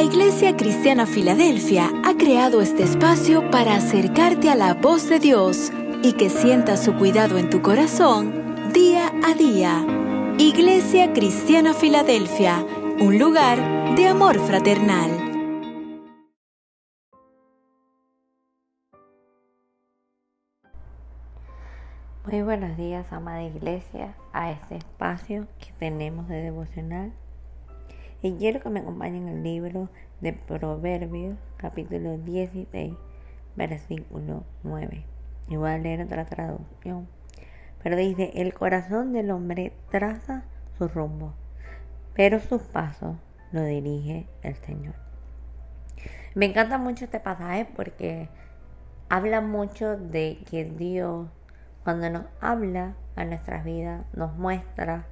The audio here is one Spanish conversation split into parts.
La Iglesia Cristiana Filadelfia ha creado este espacio para acercarte a la voz de Dios y que sientas su cuidado en tu corazón día a día. Iglesia Cristiana Filadelfia, un lugar de amor fraternal. Muy buenos días, amada iglesia, a este espacio que tenemos de devocional. Y quiero que me acompañen el libro de Proverbios, capítulo 16, versículo 9. Y voy a leer otra traducción. Pero dice, el corazón del hombre traza su rumbo, pero sus pasos lo dirige el Señor. Me encanta mucho este pasaje porque habla mucho de que Dios cuando nos habla a nuestras vidas, nos muestra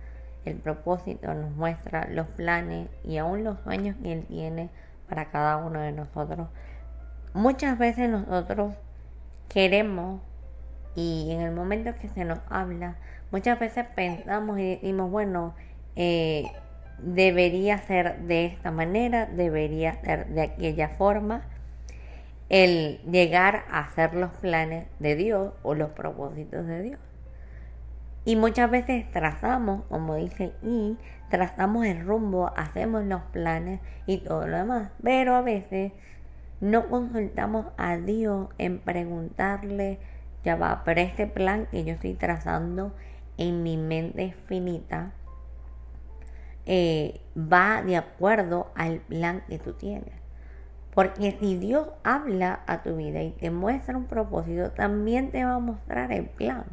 el propósito, nos muestra los planes y aún los sueños que Él tiene para cada uno de nosotros. Muchas veces nosotros queremos y en el momento que se nos habla, muchas veces pensamos y decimos, bueno, eh, debería ser de esta manera, debería ser de aquella forma el llegar a hacer los planes de Dios o los propósitos de Dios. Y muchas veces trazamos, como dice y, trazamos el rumbo, hacemos los planes y todo lo demás. Pero a veces no consultamos a Dios en preguntarle, ya va, pero este plan que yo estoy trazando en mi mente finita eh, va de acuerdo al plan que tú tienes. Porque si Dios habla a tu vida y te muestra un propósito, también te va a mostrar el plan.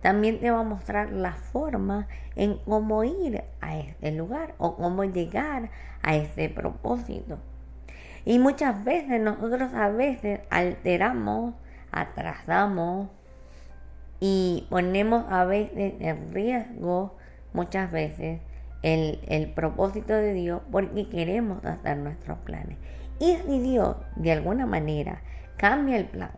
También te va a mostrar la forma en cómo ir a este lugar o cómo llegar a ese propósito. Y muchas veces nosotros a veces alteramos, atrasamos y ponemos a veces en riesgo muchas veces el, el propósito de Dios porque queremos hacer nuestros planes. Y si Dios de alguna manera cambia el plan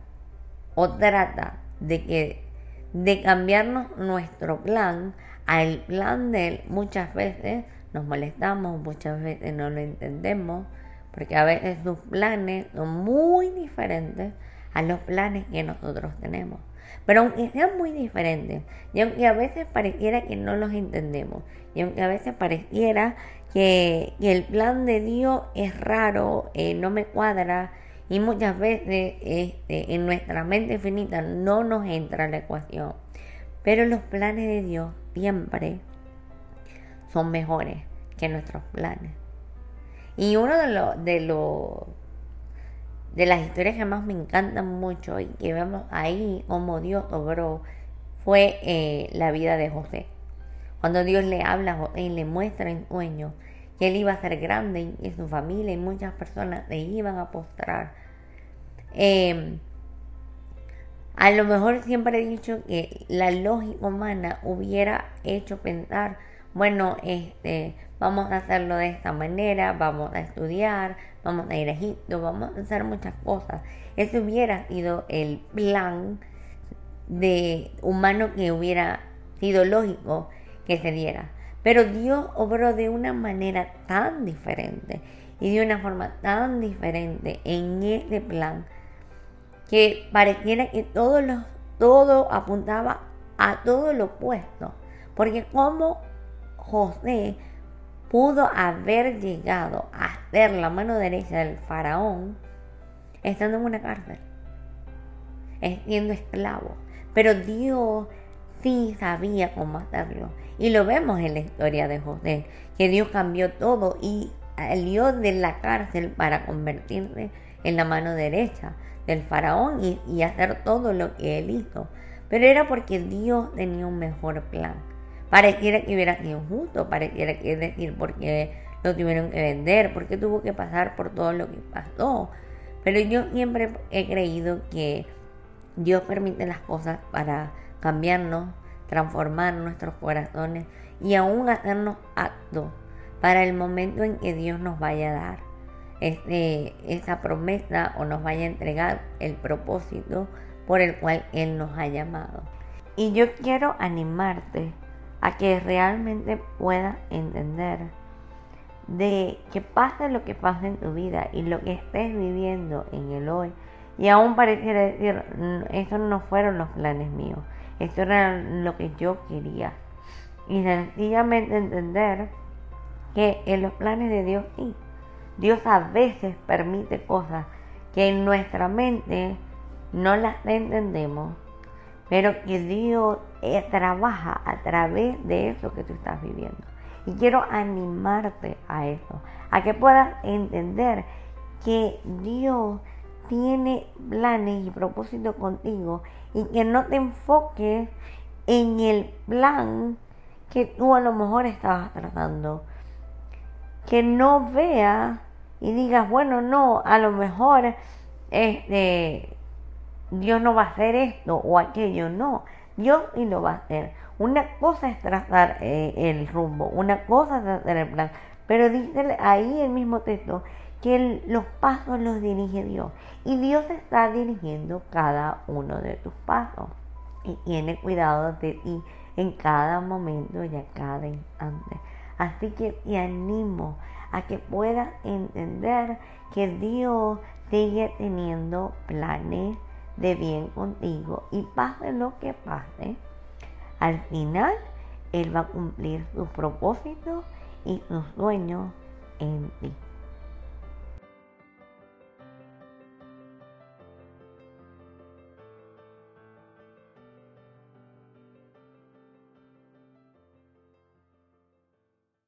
o trata de que de cambiarnos nuestro plan al plan de él, muchas veces nos molestamos, muchas veces no lo entendemos, porque a veces sus planes son muy diferentes a los planes que nosotros tenemos. Pero aunque sean muy diferentes, y aunque a veces pareciera que no los entendemos, y aunque a veces pareciera que, el plan de Dios es raro, eh, no me cuadra, y muchas veces este, en nuestra mente finita no nos entra la ecuación. Pero los planes de Dios siempre son mejores que nuestros planes. Y uno de los de los de las historias que más me encantan mucho y que vemos ahí como Dios obró fue eh, la vida de José. Cuando Dios le habla a José y le muestra en sueño que él iba a ser grande y su familia y muchas personas le iban a postrar. Em, a lo mejor siempre he dicho que la lógica humana hubiera hecho pensar, bueno, este, vamos a hacerlo de esta manera, vamos a estudiar, vamos a ir a Egipto, vamos a hacer muchas cosas. Ese hubiera sido el plan de humano que hubiera sido lógico que se diera. Pero Dios obró de una manera tan diferente y de una forma tan diferente en este plan que pareciera que todo, lo, todo apuntaba a todo lo opuesto. Porque como José pudo haber llegado a ser la mano derecha del faraón estando en una cárcel, siendo esclavo. Pero Dios sí sabía cómo hacerlo. Y lo vemos en la historia de José, que Dios cambió todo y salió de la cárcel para convertirse en la mano derecha del faraón y, hacer todo lo que él hizo. Pero era porque Dios tenía un mejor plan. Pareciera que hubiera sido injusto, pareciera que es decir, porque lo tuvieron que vender, porque tuvo que pasar por todo lo que pasó. Pero yo siempre he creído que Dios permite las cosas para cambiarnos, transformar nuestros corazones y aún hacernos actos para el momento en que Dios nos vaya a dar este, esa promesa o nos vaya a entregar el propósito por el cual Él nos ha llamado. Y yo quiero animarte a que realmente puedas entender de que pase lo que pase en tu vida y lo que estés viviendo en el hoy. Y aún pareciera decir, estos no fueron los planes míos, esto era lo que yo quería. Y sencillamente entender que en los planes de Dios sí. Dios a veces permite cosas que en nuestra mente no las entendemos, pero que Dios eh, trabaja a través de eso que tú estás viviendo. Y quiero animarte a eso, a que puedas entender que Dios tiene planes y propósitos contigo y que no te enfoques en el plan que tú a lo mejor estabas tratando. Que no veas y digas, bueno, no, a lo mejor este, Dios no va a hacer esto o aquello, no, Dios y lo va a hacer. Una cosa es trazar eh, el rumbo, una cosa es hacer el plan, pero dice ahí el mismo texto que los pasos los dirige Dios y Dios está dirigiendo cada uno de tus pasos y tiene cuidado de ti en cada momento y a cada instante. Así que te animo a que puedas entender que Dios sigue teniendo planes de bien contigo y pase lo que pase, al final Él va a cumplir sus propósitos y sus sueños en ti.